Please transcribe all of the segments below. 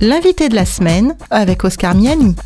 L'invité de la semaine avec Oscar Miani.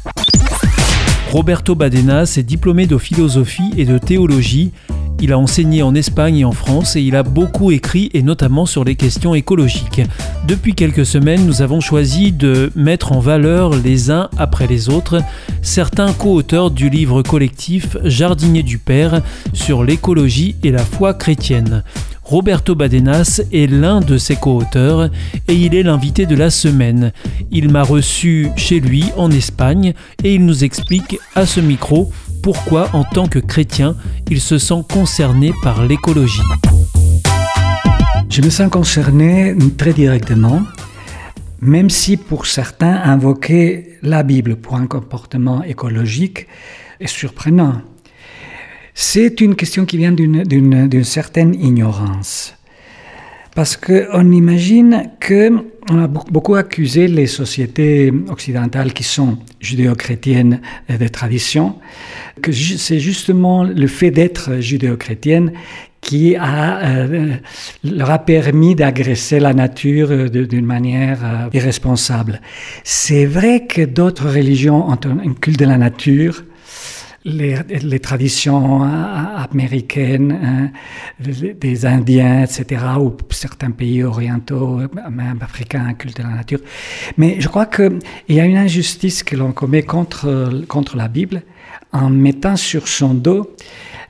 Roberto Badenas est diplômé de philosophie et de théologie. Il a enseigné en Espagne et en France et il a beaucoup écrit et notamment sur les questions écologiques. Depuis quelques semaines, nous avons choisi de mettre en valeur les uns après les autres certains co-auteurs du livre collectif Jardinier du Père sur l'écologie et la foi chrétienne. Roberto Badenas est l'un de ses co-auteurs et il est l'invité de la semaine. Il m'a reçu chez lui en Espagne et il nous explique à ce micro pourquoi en tant que chrétien il se sent concerné par l'écologie. Je me sens concerné très directement, même si pour certains invoquer la Bible pour un comportement écologique est surprenant. C'est une question qui vient d'une certaine ignorance. Parce qu'on imagine qu'on a beaucoup accusé les sociétés occidentales qui sont judéo-chrétiennes de tradition, que c'est justement le fait d'être judéo-chrétienne qui euh, leur a permis d'agresser la nature d'une manière euh, irresponsable. C'est vrai que d'autres religions ont un culte de la nature, les, traditions américaines hein, des Indiens, etc., ou certains pays orientaux, même africains, culte de la nature. Mais je crois qu'il y a une injustice que l'on commet contre, contre la Bible en mettant sur son dos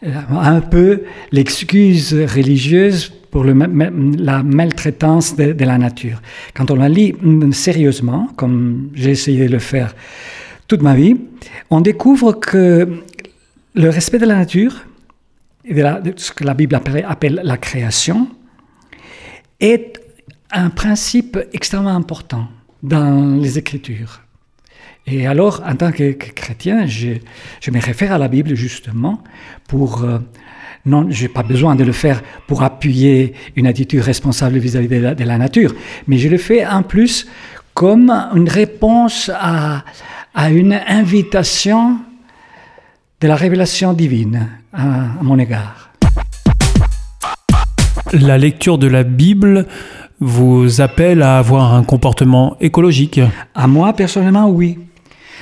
euh, un peu l'excuse religieuse pour la maltraitance de, de, la nature. Quand on la lit sérieusement, comme j'ai essayé de le faire toute ma vie, on découvre que le respect de la nature, et de, ce que la Bible appelle, la création, est un principe extrêmement important dans les Écritures. Et alors, en tant que, chrétien, je, me réfère à la Bible justement pour... Euh, non, je n'ai pas besoin de le faire pour appuyer une attitude responsable vis-à-vis de, la nature, mais je le fais en plus comme une réponse à, à une invitation de la révélation divine à, mon égard. La lecture de la Bible vous appelle à avoir un comportement écologique? À moi, personnellement, oui.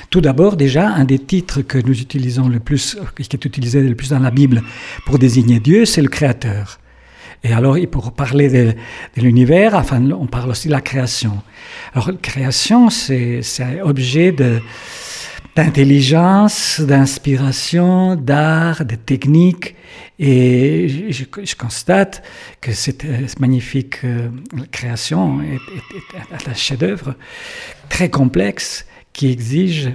Tout d'abord, déjà, un des titres que nous utilisons le plus, qui est utilisé le plus dans la Bible pour désigner Dieu, c'est le Créateur. Et alors, pour parler de, l'univers, enfin, on parle aussi de la création. Alors, la création, c'est objet de, d'intelligence, d'inspiration, d'art, de technique. Et je, constate que cette, magnifique euh, création est, un chef-d'œuvre très complexe qui exige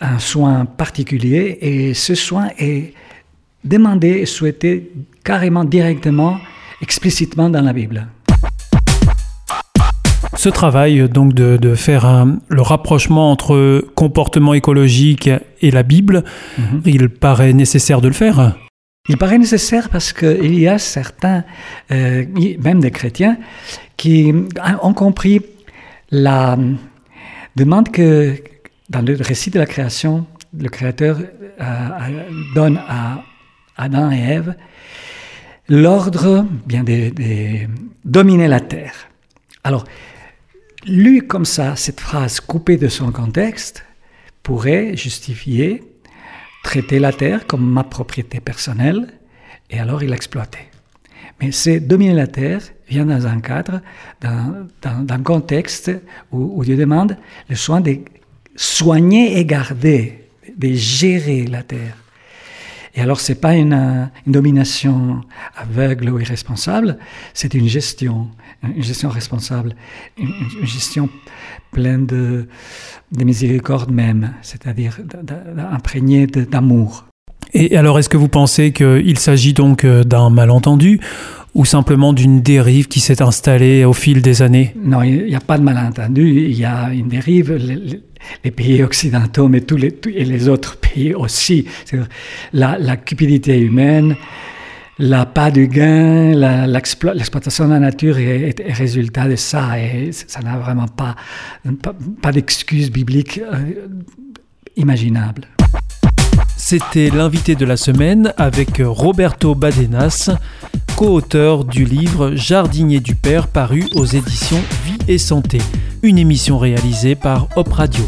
un soin particulier. Et ce soin est demandé et souhaité carrément directement, explicitement dans la Bible. Ce travail donc de, faire le rapprochement entre comportement écologique et la Bible, mhm. il paraît nécessaire de le faire? Il paraît nécessaire parce qu'il y a certains, euh, même des chrétiens, qui ont compris la demande que dans le récit de la création, le Créateur euh, donne à Adam et Ève l'ordre bien de, dominer la terre. Alors, Lu comme ça, cette phrase coupée de son contexte pourrait justifier traiter la terre comme ma propriété personnelle et alors il l'exploiter. Mais c'est dominer la terre vient dans un cadre, dans, un contexte où, Dieu demande le soin de soigner et garder, de gérer la terre. Et alors, ce n'est pas une, domination aveugle ou irresponsable, c'est une gestion, une gestion responsable, une, gestion pleine de, de miséricorde même, c'est-à-dire imprégnée d'amour. Et alors, est-ce que vous pensez qu'il s'agit donc euh, d'un malentendu ou simplement d'une dérive qui s'est installée au fil des années? Non, il n'y a pas de malentendu, il y a une dérive. Les, pays occidentaux, mais tous les, et les autres pays aussi. La, la cupidité humaine, la pas de gain, l'exploitation de la nature est, est, résultat de ça. Et ça n'a vraiment pas, pas, d'excuse biblique euh, imaginable. C'était l'invité de la semaine avec Roberto Badenas, co-auteur du livre Jardinier du Père paru aux éditions Vie et Santé. une émission réalisée par Hop Radio.